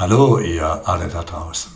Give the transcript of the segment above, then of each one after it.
Hallo, ihr alle da draußen.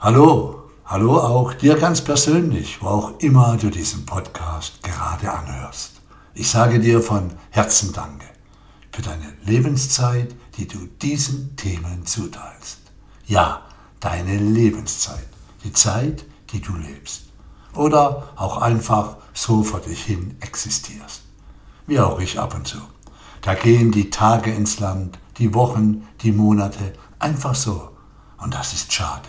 Hallo, hallo auch dir ganz persönlich, wo auch immer du diesen Podcast gerade anhörst. Ich sage dir von Herzen Danke für deine Lebenszeit, die du diesen Themen zuteilst. Ja, deine Lebenszeit, die Zeit, die du lebst. Oder auch einfach so vor dich hin existierst. Wie auch ich ab und zu. Da gehen die Tage ins Land, die Wochen, die Monate, einfach so. Und das ist schade.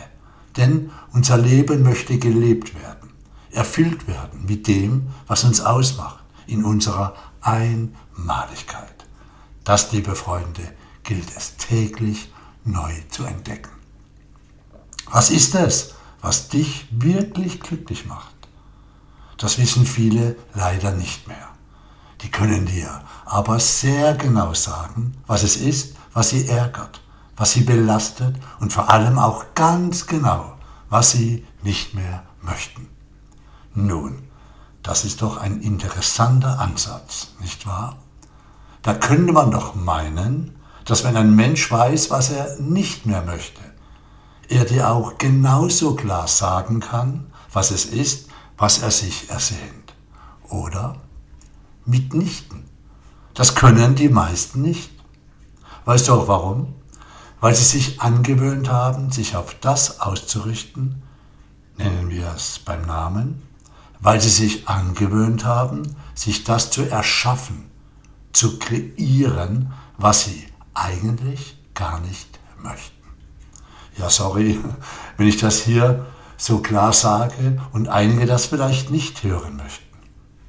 Denn unser Leben möchte gelebt werden, erfüllt werden mit dem, was uns ausmacht, in unserer Einmaligkeit. Das, liebe Freunde, gilt es täglich neu zu entdecken. Was ist es, was dich wirklich glücklich macht? Das wissen viele leider nicht mehr. Die können dir aber sehr genau sagen, was es ist, was sie ärgert, was sie belastet und vor allem auch ganz genau, was sie nicht mehr möchten. Nun, das ist doch ein interessanter Ansatz, nicht wahr? Da könnte man doch meinen, dass wenn ein Mensch weiß, was er nicht mehr möchte, er dir auch genauso klar sagen kann, was es ist, was er sich ersehnt. Oder? Mitnichten. Das können die meisten nicht. Weißt du auch warum? Weil sie sich angewöhnt haben, sich auf das auszurichten, nennen wir es beim Namen, weil sie sich angewöhnt haben, sich das zu erschaffen, zu kreieren, was sie eigentlich gar nicht möchten. Ja, sorry, wenn ich das hier so klar sage und einige das vielleicht nicht hören möchten.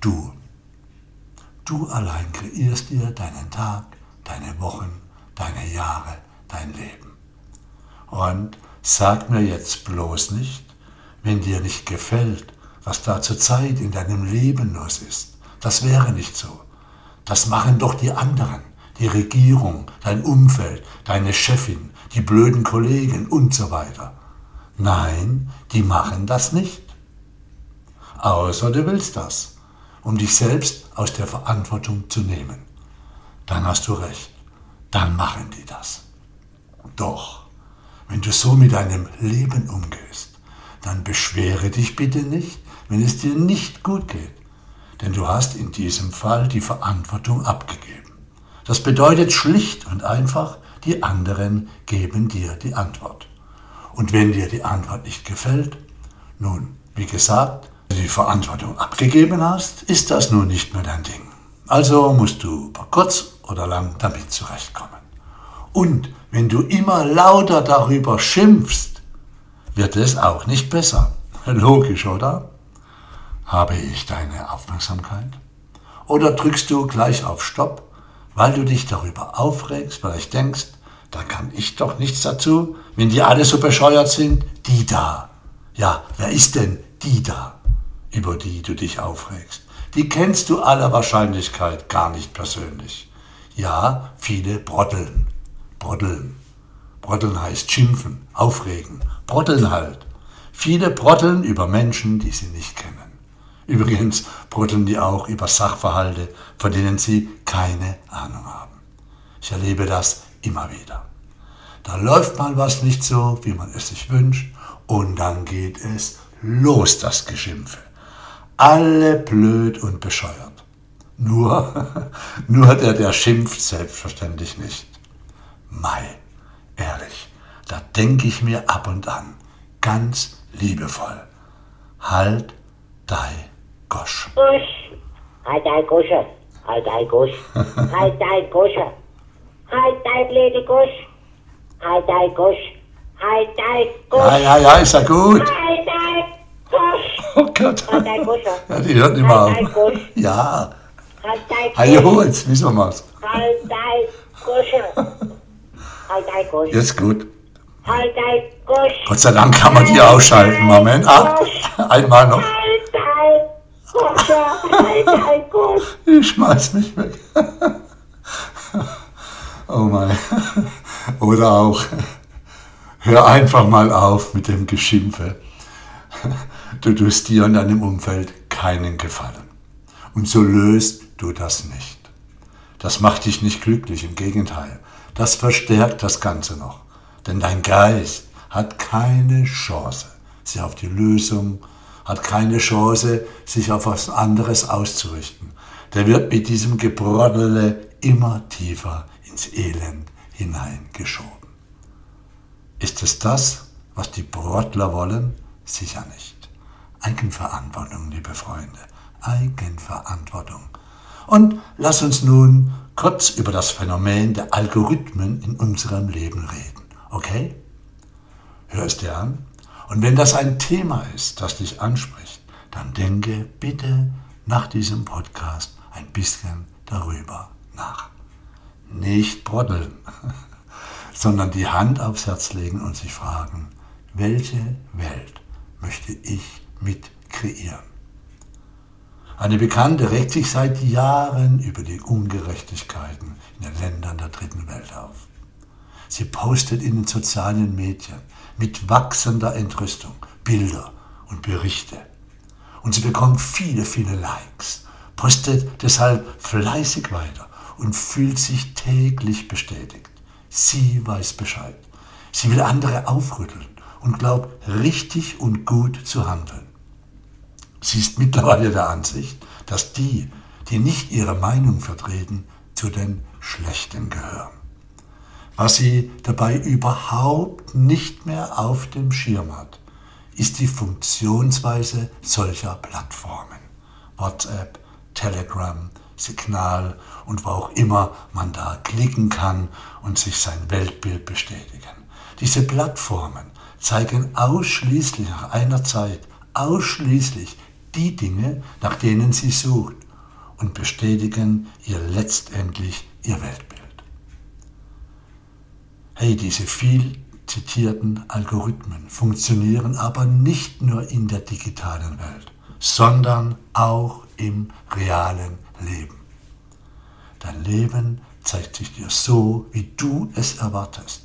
Du, du allein kreierst dir deinen Tag, deine Wochen, deine Jahre, dein Leben. Und sag mir jetzt bloß nicht, wenn dir nicht gefällt, was da zurzeit in deinem Leben los ist. Das wäre nicht so. Das machen doch die anderen, die Regierung, dein Umfeld, deine Chefin, die blöden Kollegen und so weiter. Nein, die machen das nicht. Außer du willst das, um dich selbst aus der Verantwortung zu nehmen. Dann hast du recht, dann machen die das. Doch, wenn du so mit deinem Leben umgehst, dann beschwere dich bitte nicht, wenn es dir nicht gut geht, denn du hast in diesem Fall die Verantwortung abgegeben. Das bedeutet schlicht und einfach, die anderen geben dir die Antwort. Und wenn dir die Antwort nicht gefällt, nun, wie gesagt, wenn du die Verantwortung abgegeben hast, ist das nun nicht mehr dein Ding. Also musst du kurz oder lang damit zurechtkommen. Und wenn du immer lauter darüber schimpfst, wird es auch nicht besser. Logisch, oder? Habe ich deine Aufmerksamkeit? Oder drückst du gleich auf Stopp, weil du dich darüber aufregst, vielleicht denkst, da kann ich doch nichts dazu, wenn die alle so bescheuert sind? Die da. Ja, wer ist denn die da, über die du dich aufregst? Die kennst du aller Wahrscheinlichkeit gar nicht persönlich. Ja, viele brotteln. Brotteln. Brotteln heißt schimpfen, aufregen. Brotteln halt. Viele brotteln über Menschen, die sie nicht kennen. Übrigens brütteln die auch über Sachverhalte, von denen sie keine Ahnung haben. Ich erlebe das immer wieder. Da läuft mal was nicht so, wie man es sich wünscht, und dann geht es los, das Geschimpfe. Alle blöd und bescheuert. Nur, nur der, der schimpft, selbstverständlich nicht. Mai, ehrlich, da denke ich mir ab und an, ganz liebevoll, halt dein Gosh. Gosh. Halt dein Gosche. Halt dein Gosch. halt dein Gosche. Halt dein blöde Gosch. Halt dein Gosch. Halt dein Gosch. Ja, ja, ja, ist ja gut. Halt dein Gosch. Oh Gott. Halt dein Gosche. Ja, die hört nicht mehr Halt auf. Gosch. Ja. Halt dein Hallo, jetzt wissen wir mal's. Halt dein Gosche. Jetzt gut. Gott sei Dank kann man die ausschalten. Moment. Ach, einmal noch. Ich schmeiß mich weg. Oh mein. Oder auch, hör einfach mal auf mit dem Geschimpfe. Du tust dir und deinem Umfeld keinen Gefallen. Und so löst du das nicht. Das macht dich nicht glücklich, im Gegenteil. Das verstärkt das Ganze noch. denn dein Geist hat keine Chance, sich auf die Lösung, hat keine Chance, sich auf was anderes auszurichten. Der wird mit diesem Gebroddele immer tiefer ins Elend hineingeschoben. Ist es das, was die Brottler wollen? Sicher nicht. Eigenverantwortung, liebe Freunde, Eigenverantwortung. Und lass uns nun kurz über das Phänomen der Algorithmen in unserem Leben reden. Okay? Hör es dir an. Und wenn das ein Thema ist, das dich anspricht, dann denke bitte nach diesem Podcast ein bisschen darüber nach. Nicht broddeln, sondern die Hand aufs Herz legen und sich fragen, welche Welt möchte ich mit kreieren? Eine Bekannte regt sich seit Jahren über die Ungerechtigkeiten in den Ländern der dritten Welt auf. Sie postet in den sozialen Medien mit wachsender Entrüstung Bilder und Berichte. Und sie bekommt viele, viele Likes, postet deshalb fleißig weiter und fühlt sich täglich bestätigt. Sie weiß Bescheid. Sie will andere aufrütteln und glaubt richtig und gut zu handeln. Sie ist mittlerweile der Ansicht, dass die, die nicht ihre Meinung vertreten, zu den Schlechten gehören. Was sie dabei überhaupt nicht mehr auf dem Schirm hat, ist die Funktionsweise solcher Plattformen. WhatsApp, Telegram, Signal und wo auch immer man da klicken kann und sich sein Weltbild bestätigen. Diese Plattformen zeigen ausschließlich nach einer Zeit, ausschließlich die Dinge, nach denen sie sucht und bestätigen ihr letztendlich ihr Weltbild. Hey, diese viel zitierten Algorithmen funktionieren aber nicht nur in der digitalen Welt, sondern auch im realen Leben. Dein Leben zeigt sich dir so, wie du es erwartest.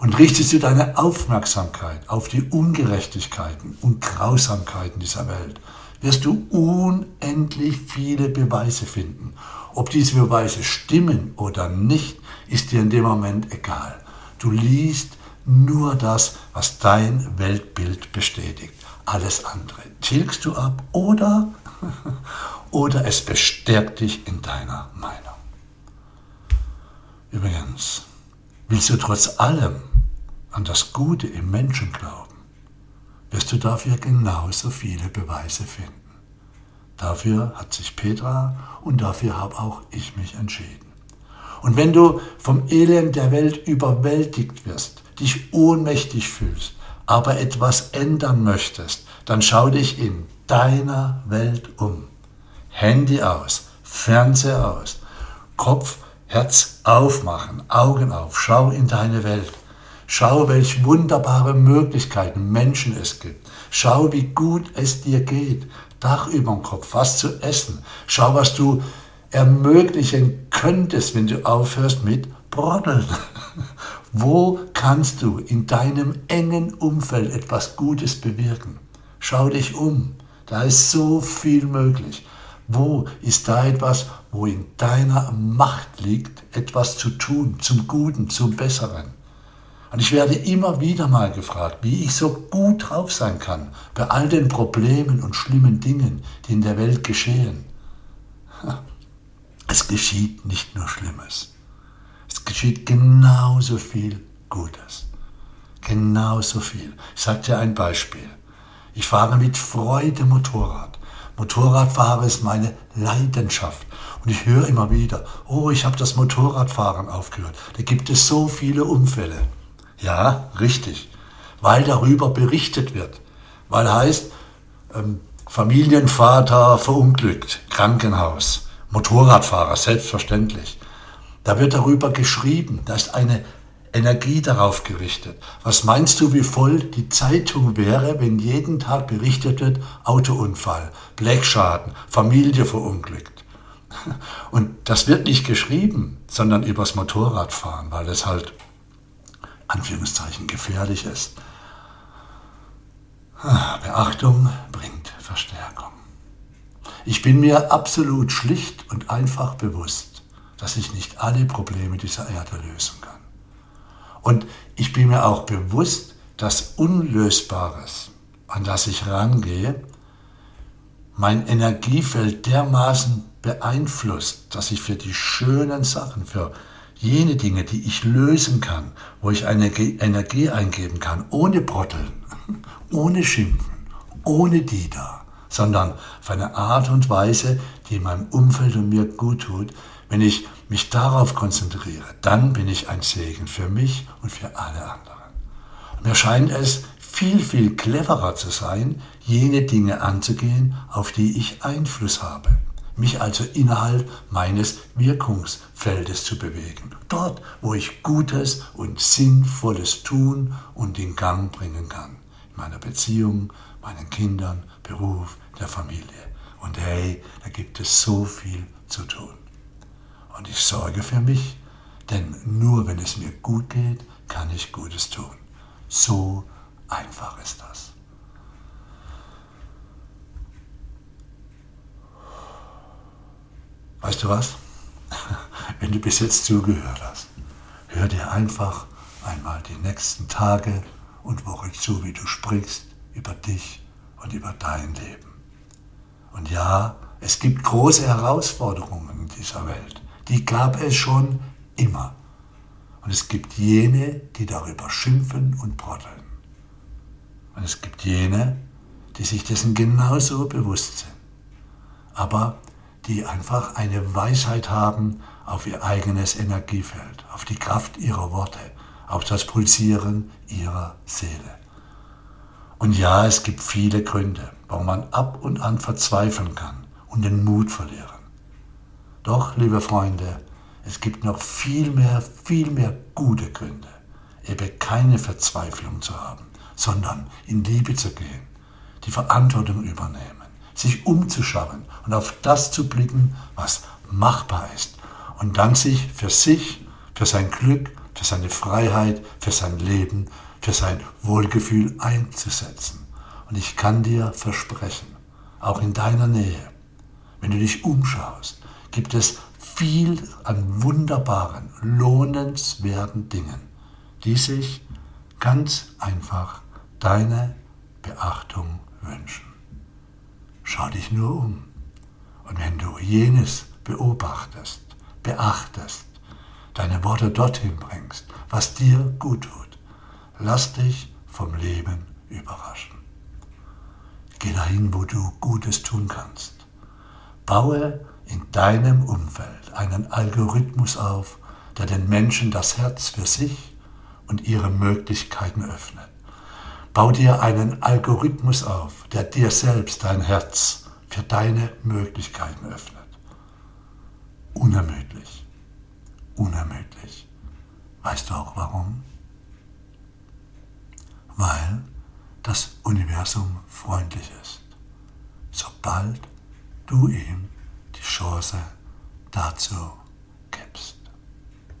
Und richtest du deine Aufmerksamkeit auf die Ungerechtigkeiten und Grausamkeiten dieser Welt, wirst du unendlich viele Beweise finden. Ob diese Beweise stimmen oder nicht, ist dir in dem Moment egal. Du liest nur das, was dein Weltbild bestätigt. Alles andere tilgst du ab oder, oder es bestärkt dich in deiner Meinung. Übrigens, willst du trotz allem an das Gute im Menschen glauben, wirst du dafür genauso viele Beweise finden. Dafür hat sich Petra und dafür habe auch ich mich entschieden. Und wenn du vom Elend der Welt überwältigt wirst, dich ohnmächtig fühlst, aber etwas ändern möchtest, dann schau dich in deiner Welt um. Handy aus, Fernseher aus, Kopf, Herz aufmachen, Augen auf, schau in deine Welt. Schau, welche wunderbare Möglichkeiten Menschen es gibt. Schau, wie gut es dir geht. Dach über dem Kopf, was zu essen. Schau, was du ermöglichen könntest, wenn du aufhörst mit Broddeln. Wo kannst du in deinem engen Umfeld etwas Gutes bewirken? Schau dich um. Da ist so viel möglich. Wo ist da etwas, wo in deiner Macht liegt, etwas zu tun, zum Guten, zum Besseren? Und ich werde immer wieder mal gefragt, wie ich so gut drauf sein kann bei all den Problemen und schlimmen Dingen, die in der Welt geschehen. Es geschieht nicht nur Schlimmes. Es geschieht genauso viel Gutes. Genauso viel. Ich sage dir ein Beispiel. Ich fahre mit Freude Motorrad. Motorradfahren ist meine Leidenschaft. Und ich höre immer wieder, oh, ich habe das Motorradfahren aufgehört. Da gibt es so viele Unfälle. Ja, richtig. Weil darüber berichtet wird. Weil heißt, ähm, Familienvater verunglückt, Krankenhaus, Motorradfahrer, selbstverständlich. Da wird darüber geschrieben, da ist eine Energie darauf gerichtet. Was meinst du, wie voll die Zeitung wäre, wenn jeden Tag berichtet wird, Autounfall, Blechschaden, Familie verunglückt? Und das wird nicht geschrieben, sondern übers Motorradfahren, weil es halt Anführungszeichen gefährlich ist. Ah, Beachtung bringt Verstärkung. Ich bin mir absolut schlicht und einfach bewusst, dass ich nicht alle Probleme dieser Erde lösen kann. Und ich bin mir auch bewusst, dass Unlösbares, an das ich rangehe, mein Energiefeld dermaßen beeinflusst, dass ich für die schönen Sachen, für jene Dinge, die ich lösen kann, wo ich eine Energie eingeben kann, ohne Brotteln, ohne Schimpfen, ohne die da, sondern auf eine Art und Weise, die meinem Umfeld und mir gut tut, wenn ich mich darauf konzentriere, dann bin ich ein Segen für mich und für alle anderen. Mir scheint es viel, viel cleverer zu sein, jene Dinge anzugehen, auf die ich Einfluss habe. Mich also innerhalb meines Wirkungsfeldes zu bewegen. Dort, wo ich Gutes und Sinnvolles tun und in Gang bringen kann. In meiner Beziehung, meinen Kindern, Beruf, der Familie. Und hey, da gibt es so viel zu tun. Und ich sorge für mich, denn nur wenn es mir gut geht, kann ich Gutes tun. So einfach ist das. Weißt du was? Wenn du bis jetzt zugehört hast, hör dir einfach einmal die nächsten Tage und Wochen zu, wie du sprichst über dich und über dein Leben. Und ja, es gibt große Herausforderungen in dieser Welt. Die gab es schon immer. Und es gibt jene, die darüber schimpfen und brotteln. Und es gibt jene, die sich dessen genauso bewusst sind. Aber die einfach eine Weisheit haben auf ihr eigenes Energiefeld, auf die Kraft ihrer Worte, auf das Pulsieren ihrer Seele. Und ja, es gibt viele Gründe, warum man ab und an verzweifeln kann und den Mut verlieren. Doch, liebe Freunde, es gibt noch viel mehr, viel mehr gute Gründe, eben keine Verzweiflung zu haben, sondern in Liebe zu gehen, die Verantwortung übernehmen, sich umzuschauen und auf das zu blicken, was machbar ist und dann sich für sich, für sein Glück, für seine Freiheit, für sein Leben für sein Wohlgefühl einzusetzen. Und ich kann dir versprechen, auch in deiner Nähe, wenn du dich umschaust, gibt es viel an wunderbaren, lohnenswerten Dingen, die sich ganz einfach deine Beachtung wünschen. Schau dich nur um. Und wenn du jenes beobachtest, beachtest, deine Worte dorthin bringst, was dir gut tut, Lass dich vom Leben überraschen. Geh dahin, wo du Gutes tun kannst. Baue in deinem Umfeld einen Algorithmus auf, der den Menschen das Herz für sich und ihre Möglichkeiten öffnet. Bau dir einen Algorithmus auf, der dir selbst dein Herz für deine Möglichkeiten öffnet. Unermüdlich. Unermüdlich. Weißt du auch warum? weil das Universum freundlich ist, sobald du ihm die Chance dazu